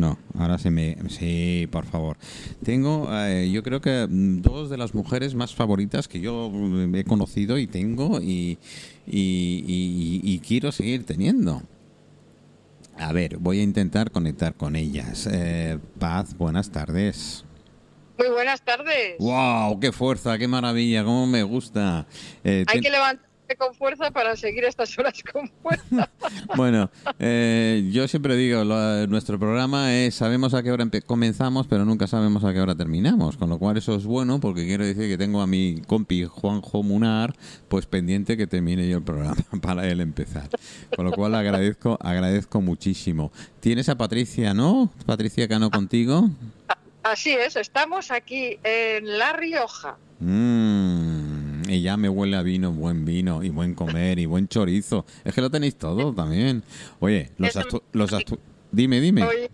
No, ahora se me... Sí, por favor. Tengo, eh, yo creo que mm, dos de las mujeres más favoritas que yo mm, he conocido y tengo y, y- y- y quiero seguir teniendo. A ver, voy a intentar conectar con ellas. Eh, Paz, buenas tardes. Muy buenas tardes. ¡Wow! ¡Qué fuerza! ¡Qué maravilla! ¡Cómo me gusta! Eh, Hay ten- que levantarse con fuerza para seguir estas horas con fuerza. Bueno, eh, yo siempre digo, lo- nuestro programa es, sabemos a qué hora comenzamos, pero nunca sabemos a qué hora terminamos, con lo cual eso es bueno porque quiero decir que tengo a mi compi Juanjo Munar, pues pendiente que termine yo el programa para él empezar. Con lo cual agradezco, agradezco muchísimo. Tienes a Patricia, ¿no? Patricia Cano contigo. Así es, estamos aquí en La Rioja. Mm, y ya me huele a vino, buen vino, y buen comer, y buen chorizo. Es que lo tenéis todo también. Oye, los, astu- los astu- Dime, dime. Hoy,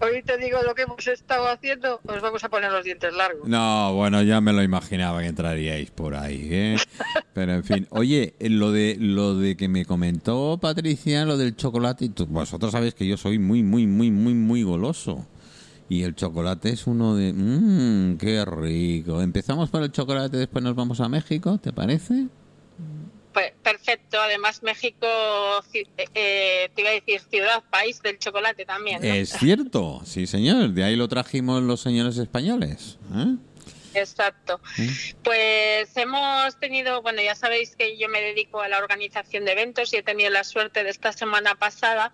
hoy te digo lo que hemos estado haciendo, os vamos a poner los dientes largos. No, bueno, ya me lo imaginaba que entraríais por ahí, ¿eh? Pero en fin, oye, eh, lo de lo de que me comentó Patricia, lo del chocolate, vosotros sabéis que yo soy muy, muy, muy, muy, muy goloso. Y el chocolate es uno de... Mmm, qué rico. Empezamos por el chocolate, después nos vamos a México, ¿te parece? Pues, perfecto. Además, México, ci- eh, te iba a decir ciudad, país del chocolate también. ¿no? Es cierto, sí señor, de ahí lo trajimos los señores españoles. ¿eh? Exacto. Pues hemos tenido, bueno, ya sabéis que yo me dedico a la organización de eventos y he tenido la suerte de esta semana pasada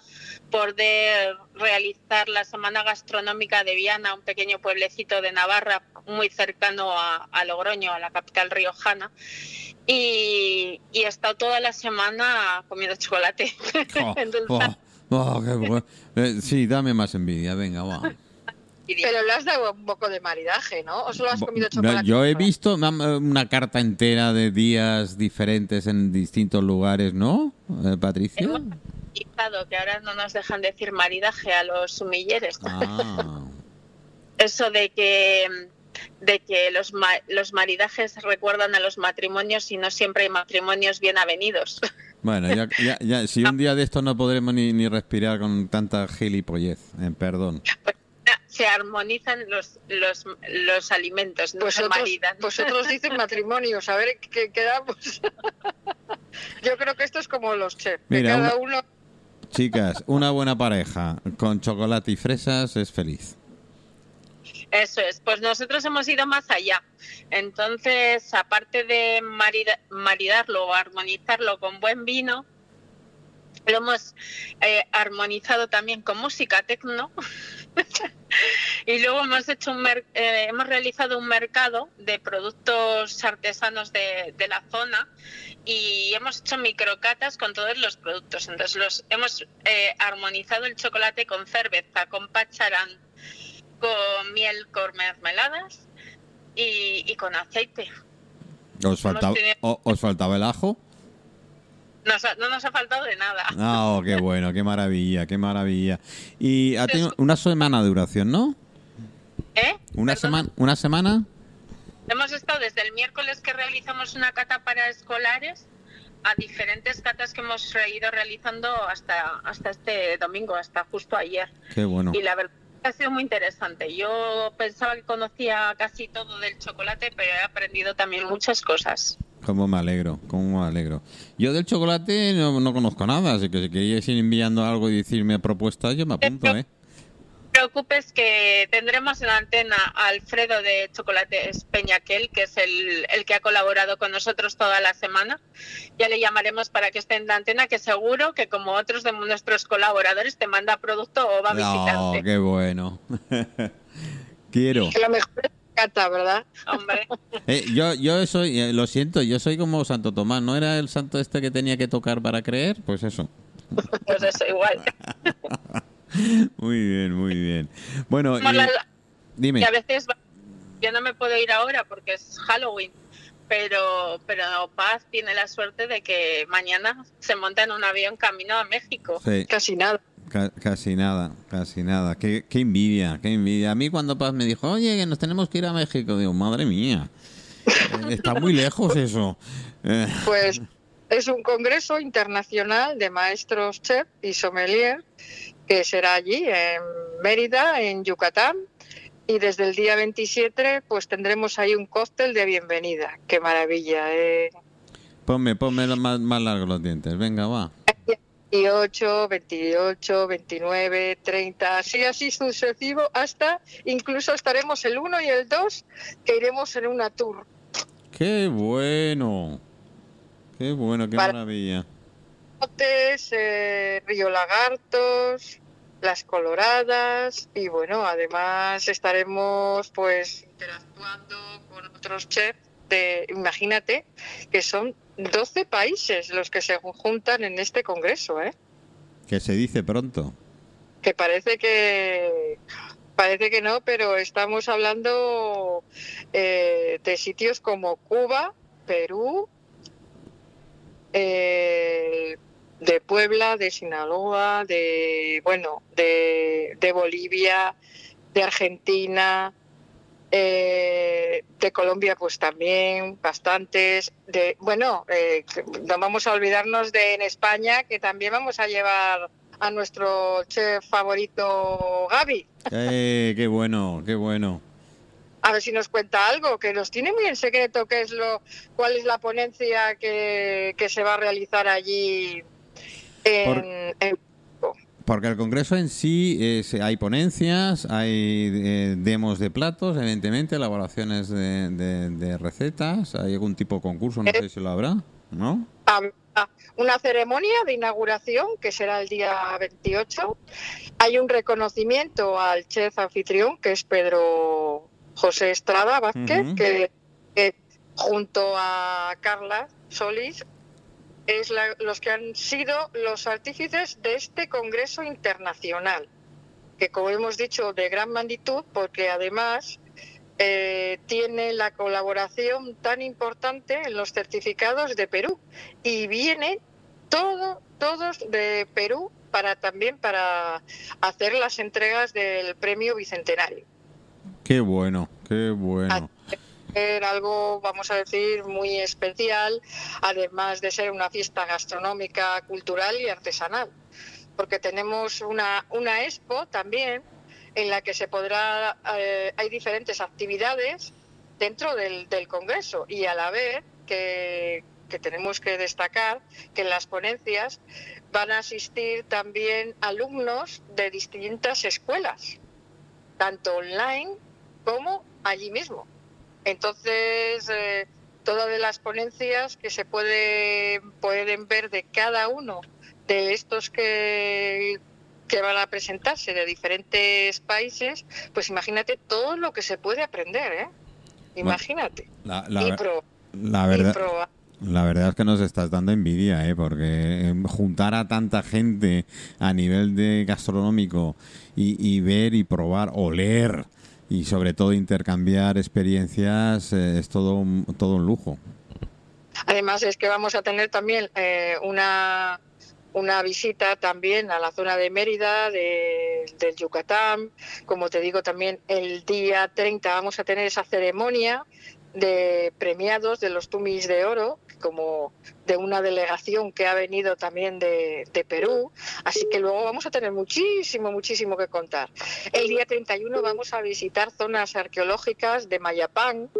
poder realizar la Semana Gastronómica de Viana, un pequeño pueblecito de Navarra muy cercano a, a Logroño, a la capital riojana. Y, y he estado toda la semana comiendo chocolate. Oh, oh, oh, qué bueno. Eh, sí, dame más envidia, venga, va. Pero le has dado un poco de maridaje, ¿no? ¿O solo has comido chocolate? Yo he visto una, una carta entera de días diferentes en distintos lugares, ¿no, eh, Patricia? Que ahora no nos dejan decir maridaje a los sumilleres. Ah, Eso de que de que los, ma- los maridajes recuerdan a los matrimonios y no siempre hay matrimonios bien avenidos. bueno, ya, ya, ya, si un día de esto no podremos ni, ni respirar con tanta gilipollez, eh, perdón. Se armonizan los, los, los alimentos, no Pues se otros, maridan. pues otros dicen matrimonios, a ver qué quedamos. Yo creo que esto es como los chefs, que Mira, cada una- uno... Chicas, una buena pareja con chocolate y fresas es feliz. Eso es, pues nosotros hemos ido más allá. Entonces, aparte de marida- maridarlo o armonizarlo con buen vino, lo hemos eh, armonizado también con música tecno. y luego hemos hecho un mer- eh, hemos realizado un mercado de productos artesanos de, de la zona y hemos hecho microcatas con todos los productos. Entonces los hemos eh, armonizado el chocolate con cerveza, con pacharán, con miel, con mermeladas y, y con aceite. ¿Os faltaba, tenido- ¿Os faltaba el ajo? Nos ha- no nos ha faltado de nada. Ah, oh, qué bueno, qué maravilla, qué maravilla. Y ha tenido una semana de duración, ¿no? ¿Eh? Una semana, una semana. Hemos estado desde el miércoles que realizamos una cata para escolares a diferentes catas que hemos ido realizando hasta, hasta este domingo, hasta justo ayer. Qué bueno. Y la verdad ha sido muy interesante. Yo pensaba que conocía casi todo del chocolate, pero he aprendido también muchas cosas. Cómo me alegro, cómo me alegro. Yo del chocolate no, no conozco nada, así que si queréis ir enviando algo y decirme propuestas, yo me apunto, ¿eh? No te preocupes que tendremos en la antena a Alfredo de Chocolates Peñaquel, que es el, el que ha colaborado con nosotros toda la semana. Ya le llamaremos para que esté en la antena, que seguro que como otros de nuestros colaboradores te manda producto o va a Oh, visitarte. qué bueno. Quiero. Que lo mejor es cata, ¿verdad? Hombre, Eh, yo, yo soy, eh, lo siento, yo soy como Santo Tomás, ¿no era el santo este que tenía que tocar para creer? Pues eso. pues eso, igual. Muy bien, muy bien. Bueno, la- dime. que a veces yo no me puedo ir ahora porque es Halloween, pero pero Paz tiene la suerte de que mañana se monta en un avión camino a México. Sí, Casi nada. Ca- casi nada, casi nada. Qué, qué envidia, qué envidia. A mí cuando Paz me dijo, oye, que nos tenemos que ir a México, digo, madre mía, eh, está muy lejos eso. Eh, Pues es un congreso internacional de maestros chef y sommelier que será allí en Mérida, en Yucatán. Y desde el día 27 pues tendremos ahí un cóctel de bienvenida. Qué maravilla. ¿eh? Ponme, ponme más, más largos los dientes. Venga, va. 28, 28, 29, 30, así así sucesivo, hasta incluso estaremos el 1 y el 2 que iremos en una tour. ¡Qué bueno! ¡Qué bueno, qué Para- maravilla! Botes, eh, Río Lagartos, Las Coloradas y bueno, además estaremos pues interactuando con otros chefs de, imagínate, que son 12 países los que se juntan en este congreso, ¿eh? Que se dice pronto. que parece que parece que no, pero estamos hablando eh, de sitios como Cuba, Perú, eh, de Puebla, de Sinaloa, de bueno, de, de Bolivia, de Argentina, eh, de Colombia, pues también bastantes. De bueno, eh, no vamos a olvidarnos de en España que también vamos a llevar a nuestro chef favorito Gaby. ¡Eh, qué bueno, qué bueno! A ver si nos cuenta algo, que nos tiene muy en secreto qué es lo, cuál es la ponencia que, que se va a realizar allí en, en- Porque el congreso en sí es, hay ponencias, hay eh, demos de platos, evidentemente, elaboraciones de, de- de recetas, hay algún tipo de concurso, no sé si lo habrá, ¿no? Habrá una ceremonia de inauguración que será el día 28. Hay un reconocimiento al chef anfitrión que es Pedro José Estrada Vázquez, que, que junto a Carla Solís es la- los que han sido los artífices de este Congreso Internacional, que como hemos dicho de gran magnitud porque además eh, tiene la colaboración tan importante en los certificados de Perú y vienen todo, todos de Perú para también para hacer las entregas del premio bicentenario. ¡Qué bueno, qué bueno! Era algo, vamos a decir, muy especial, además de ser una fiesta gastronómica, cultural y artesanal, porque tenemos una, una expo también en la que se podrá, eh, hay diferentes actividades dentro del, del Congreso y a la vez que, que tenemos que destacar que en las ponencias van a asistir también alumnos de distintas escuelas, tanto online como allí mismo. Entonces, eh, todas las ponencias que se puede, pueden ver de cada uno de estos que, que van a presentarse de diferentes países, pues imagínate todo lo que se puede aprender, ¿eh? Imagínate. La, y, la, pro- la y verdad, la verdad es que nos estás dando envidia, ¿eh? porque eh, juntar a tanta gente a nivel de gastronómico y, y ver y probar, oler y sobre todo intercambiar experiencias eh, es todo un, todo un lujo. Además es que vamos a tener también eh, una, una visita también a la zona de Mérida, de- del Yucatán. Como te digo, también el día 30 vamos a tener esa ceremonia de premiados de los Tumis de Oro, como de una delegación que ha venido también de, Perú. Así que luego vamos a tener muchísimo, muchísimo que contar. El día 31 vamos a visitar zonas arqueológicas de Mayapán,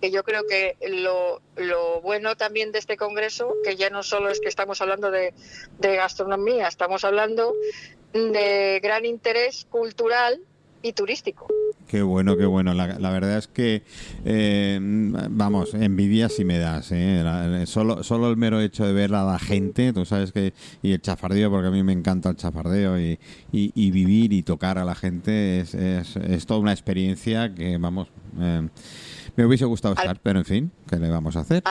que yo creo que lo, bueno también de este congreso, que ya no solo es que estamos hablando de gastronomía, estamos hablando de gran interés cultural y turístico. Qué bueno, qué bueno. La, la verdad es que, eh, vamos, envidia si me das. ¿eh? La- solo, solo el mero hecho de ver a la gente, tú sabes que, y el chafardeo, porque a mí me encanta el chafardeo, y, y, y vivir y tocar a la gente es, es, es toda una experiencia que, vamos, eh, me hubiese gustado estar, pero en fin, ¿qué le vamos a hacer?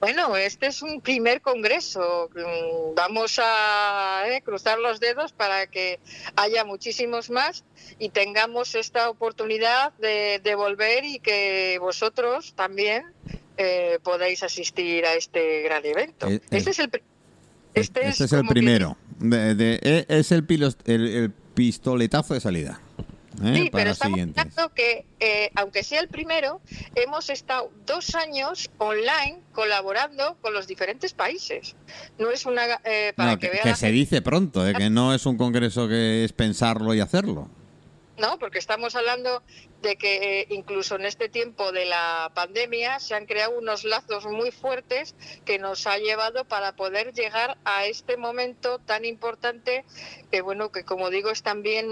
Bueno, este es un primer congreso. Mm, Vamos a eh, cruzar los dedos para que haya muchísimos más y tengamos esta oportunidad de, de volver y que vosotros también eh, podáis asistir a este gran evento. Eh, eh, este es el, este Este es el que- primero. De- de- es el, pilos- el, el pistoletazo de salida. ¿Eh? Sí, para pero estamos hablando que, eh, aunque sea el primero, hemos estado dos años online colaborando con los diferentes países. No es una... eh, para No, que, que, vean que se dice pronto, ¿eh? que no es un congreso que es pensarlo y hacerlo. ¿no? Porque estamos hablando de que eh, incluso en este tiempo de la pandemia se han creado unos lazos muy fuertes que nos ha llevado para poder llegar a este momento tan importante que bueno que como digo es también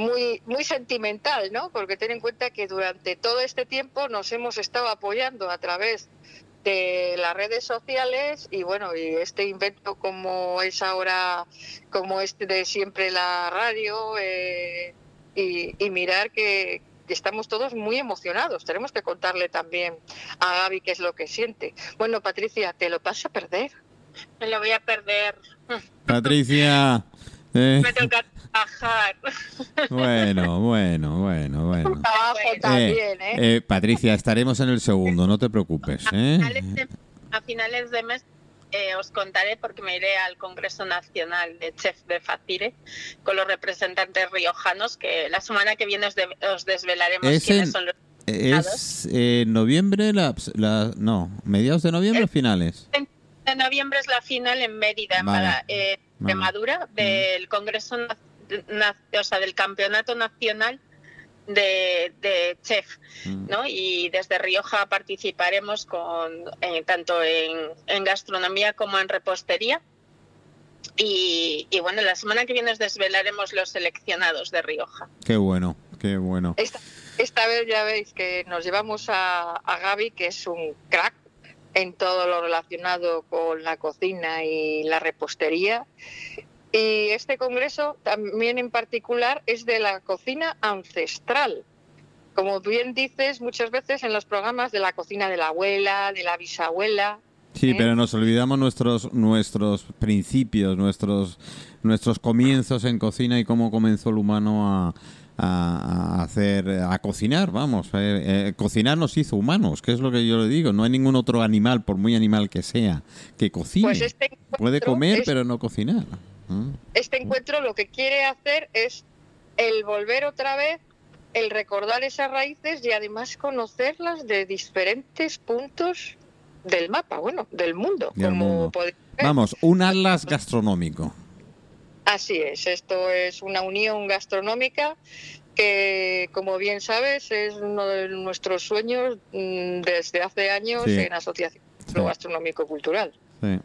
muy muy sentimental, ¿no? Porque ten en cuenta que durante todo este tiempo nos hemos estado apoyando a través de las redes sociales y bueno y este invento como es ahora como este de siempre la radio eh, y, y mirar que, que estamos todos muy emocionados tenemos que contarle también a Gaby qué es lo que siente bueno Patricia te lo vas a perder Me lo voy a perder. Patricia. Eh, Me toca trabajar. bueno, bueno, bueno, bueno. trabajo bueno. también Eh, ¿eh? eh, Patricia, estaremos en el segundo, no te preocupes. A ¿eh? finales de, a finales de mes eh, os contaré porque me iré al Congreso Nacional de Chef de Facire con los representantes riojanos que la semana que viene os, de- os desvelaremos Es quiénes en- son los Es eh, noviembre, la, la- no, mediados de noviembre o finales. De noviembre es la final en Mérida, en Vale. Bada- eh, Vale. Extremadura, del Congreso, na- na- o sea, del Campeonato Nacional de, de Chef, Mm. ¿no? Y desde Rioja participaremos con eh, tanto en, en gastronomía como en repostería. Y, y bueno, la semana que viene os desvelaremos los seleccionados de Rioja. Qué bueno, qué bueno. Esta, esta vez ya veis que nos llevamos a, a Gaby, que es un crack en todo lo relacionado con la cocina y la repostería. Y este congreso también en particular es de la cocina ancestral. Como bien dices muchas veces en los programas de la cocina de la abuela, de la bisabuela. Sí, ¿eh? pero nos olvidamos nuestros nuestros principios, nuestros nuestros comienzos en cocina y cómo comenzó el humano a, a- hacer a cocinar, vamos, eh, eh, cocinar nos hizo humanos, que es lo que yo le digo, no hay ningún otro animal, por muy animal que sea, que cocine. Pues este Puede comer, es- pero no cocinar. ¿Mm? este encuentro lo que quiere hacer es el volver otra vez, el recordar esas raíces y además conocerlas de diferentes puntos del mapa, bueno, del mundo. Del como mundo. Vamos, un atlas gastronómico. Así es, esto es una unión gastronómica que, como bien sabes, es uno de nuestros sueños mm, desde hace años Sí. en Asociación Sí. Gastronómico Cultural. Sí.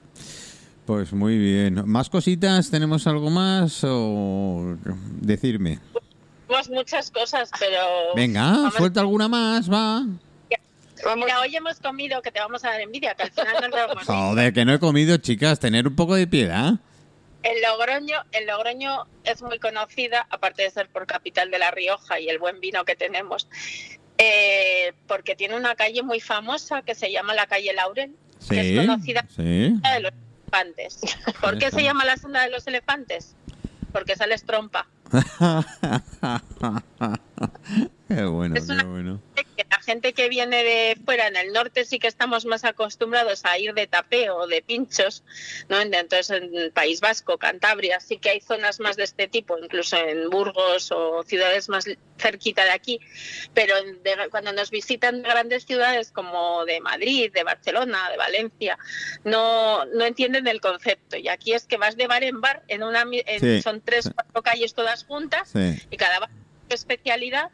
Pues muy bien. ¿Más cositas? ¿Tenemos algo más? O decirme. Tenemos muchas cosas, pero... Venga, suelta alguna más, va. Vamos, Mira, hoy hemos comido, que te vamos a dar envidia, que al final no lo hemos. Joder, que no he comido, chicas. Tener un poco de piedad. En Logroño, en Logroño es muy conocida, aparte de ser por capital de La Rioja y el buen vino que tenemos, eh, porque tiene una calle muy famosa que se llama la calle Laurel, que es conocida Sí. como la de los elefantes. ¿Por qué se llama la senda de los elefantes? Porque sales trompa. qué bueno, Es una- qué bueno. Que la gente que viene de fuera, en el norte sí que estamos más acostumbrados a ir de tapeo o de pinchos, ¿no? Entonces en el País Vasco, Cantabria, sí que hay zonas más de este tipo, incluso en Burgos o ciudades más cerquita de aquí, pero de- cuando nos visitan de grandes ciudades como de Madrid, de Barcelona, de Valencia, no, no entienden el concepto. Y aquí es que vas de bar en bar, en una, en- Sí, son tres, cuatro calles todas juntas, Sí. y cada bar especialidad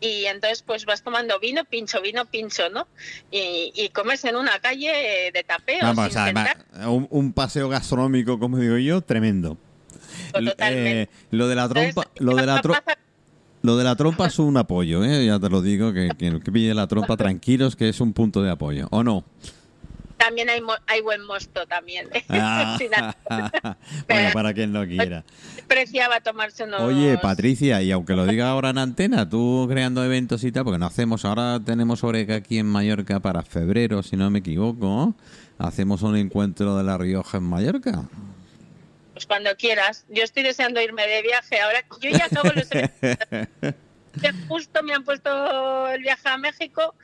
y entonces pues vas tomando vino, pincho, vino, pincho, ¿no? Y, y comes en una calle de tapeo. Vamos, sin además, sentar, un, un paseo gastronómico, como digo yo, tremendo. Totalmente. eh, lo de la trompa, Entonces, lo de la ¿qué tro- pasa? lo de la trompa es un apoyo, ¿eh? ya te lo digo, que, que que pille la trompa tranquilos, que es un punto de apoyo, ¿o no? También hay, mo- hay buen mosto también. Ah, alcohol. bueno, para quien lo quiera. Preciaba tomarse unos... Oye, Patricia, y aunque lo diga ahora en antena, tú creando eventos y tal, porque no hacemos, ahora tenemos Oreca aquí en Mallorca para febrero, si no me equivoco, hacemos un encuentro de La Rioja en Mallorca. Pues cuando quieras. Yo estoy deseando irme de viaje. Ahora yo ya acabo los. Justo me han puesto el viaje a México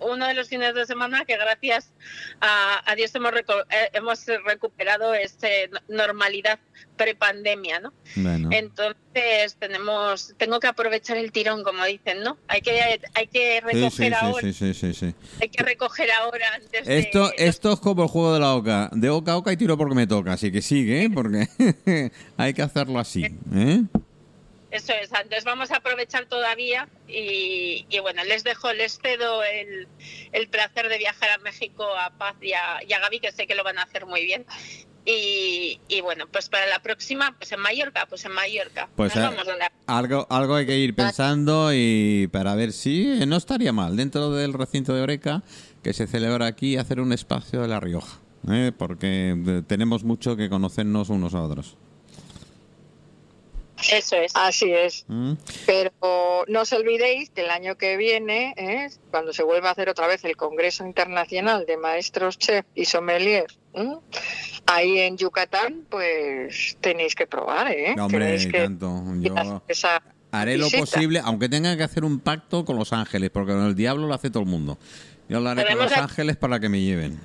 uno de los fines de semana que gracias a, a Dios hemos, eh, hemos recuperado ese normalidad prepandemia, ¿no? Bueno, Entonces tenemos, tengo que aprovechar el tirón, como dicen, ¿no? Hay que, hay que recoger sí, sí, ahora, sí, hay que recoger ahora antes de- Esto, esto es como el juego de la oca. De oca a oca y tiro porque me toca. Así que sigue, ¿eh? porque hay que hacerlo así. ¿eh? Eso es, entonces vamos a aprovechar todavía y, y bueno, les dejo, les cedo el, el, placer de viajar a México a Paz y a, y a Gaby, que sé que lo van a hacer muy bien. Y, y, bueno, pues para la próxima, pues en Mallorca, pues en Mallorca. Pues Nos vamos donde... algo, algo hay que ir pensando y para ver si no estaría mal dentro del recinto de Oreca que se celebra aquí hacer un espacio de La Rioja, ¿eh? porque tenemos mucho que conocernos unos a otros. Eso es. Así es. ¿Mm? Pero no os olvidéis que el año que viene, ¿eh? cuando se vuelva a hacer otra vez el Congreso Internacional de Maestros Chef y Sommelier, ¿eh? ahí en Yucatán, pues tenéis que probar, ¿eh? No, hombre, que tanto. Yo esa haré lo posible, aunque tenga que hacer un pacto con Los Ángeles, porque el diablo lo hace todo el mundo. Yo lo haré con Los Ángeles para que me lleven.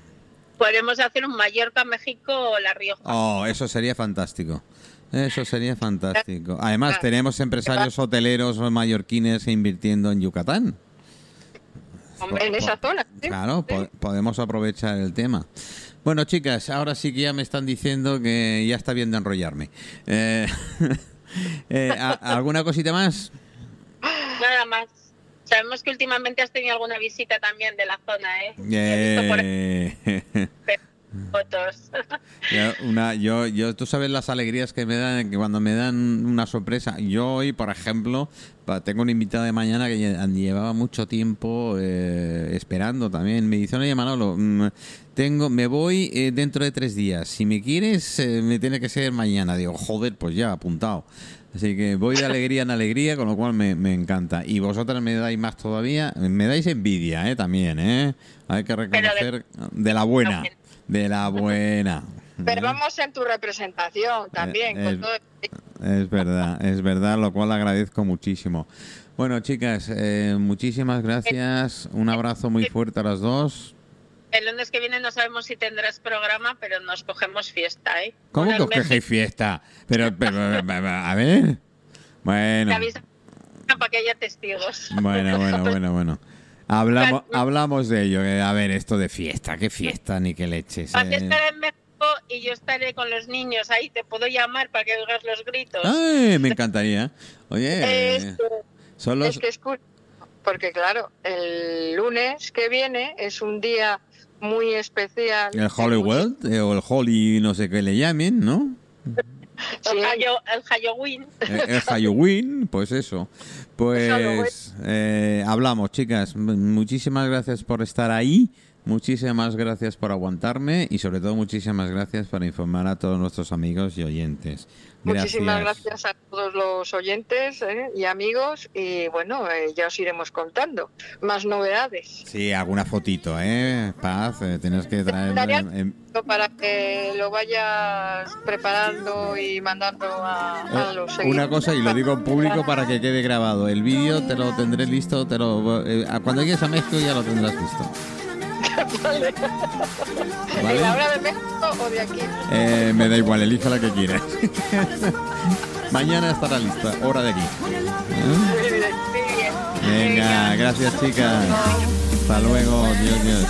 Podemos hacer un Mallorca, México o La Rioja. Oh, eso sería fantástico. Eso sería fantástico. Además, tenemos empresarios hoteleros mallorquines invirtiendo en Yucatán. En esa zona. Claro, podemos aprovechar el tema. Bueno, chicas, ahora sí que ya me están diciendo que ya está bien de enrollarme. Eh, eh, ¿Alguna cosita más? Nada más. Sabemos que últimamente has tenido alguna visita también de la zona, ¿eh? eh fotos. una, yo, yo, tú sabes las alegrías que me dan que cuando me dan una sorpresa. Yo hoy, por ejemplo, tengo una invitada de mañana que llevaba mucho tiempo eh, esperando también. Me dice, oye Manolo, mm, tengo, me voy eh, dentro de tres días. Si me quieres, eh, me tiene que ser mañana. Digo, joder, pues ya, apuntado. Así que voy de alegría en alegría, con lo cual me, me encanta. Y vosotras me dais más todavía, me dais envidia, ¿eh? También, ¿eh? Hay que reconocer de la buena. De la buena. Pero vamos en tu representación también. Es, es verdad, es verdad, lo cual agradezco muchísimo. Bueno, chicas, eh, muchísimas gracias. Un abrazo muy fuerte a las dos. El lunes que viene no sabemos si tendrás programa, pero nos cogemos fiesta, ¿eh? ¿Cómo que os cogéis fiesta? Pero, pero, a ver. Bueno. Para que haya testigos. Bueno, bueno, bueno, bueno. Hablamos, hablamos de ello. A ver, esto de fiesta, qué fiesta ni qué leches. Para que estaré en México y yo estaré con los niños ahí, te puedo llamar para que oigas los gritos. Ay, me encantaría. Oye, es son los... es que es porque claro, el lunes que viene es un día muy especial. El Hollywood eh, o el Holly, no sé qué le llamen, ¿no? El, Halloween. El, Halloween, pues eso. Pues eh, hablamos, chicas. Muchísimas gracias por estar ahí. Muchísimas gracias por aguantarme y sobre todo muchísimas gracias por informar a todos nuestros amigos y oyentes. Muchísimas gracias a todos los oyentes ¿eh? y amigos y bueno, eh, ya os iremos contando más novedades. Sí, alguna fotito, ¿eh? Paz, eh, tienes que traer... Para que lo vayas preparando y mandando a, a los seguidores. Una cosa, y lo digo en público para que quede grabado, el vídeo te lo tendré listo, te lo, cuando llegues a México ya lo tendrás listo. Vale. ¿En la hora de México o de aquí? Eh, me da igual, elija la que quieras. Mañana estará lista, hora de aquí. Venga, gracias chicas. Hasta luego, Dios, Dios.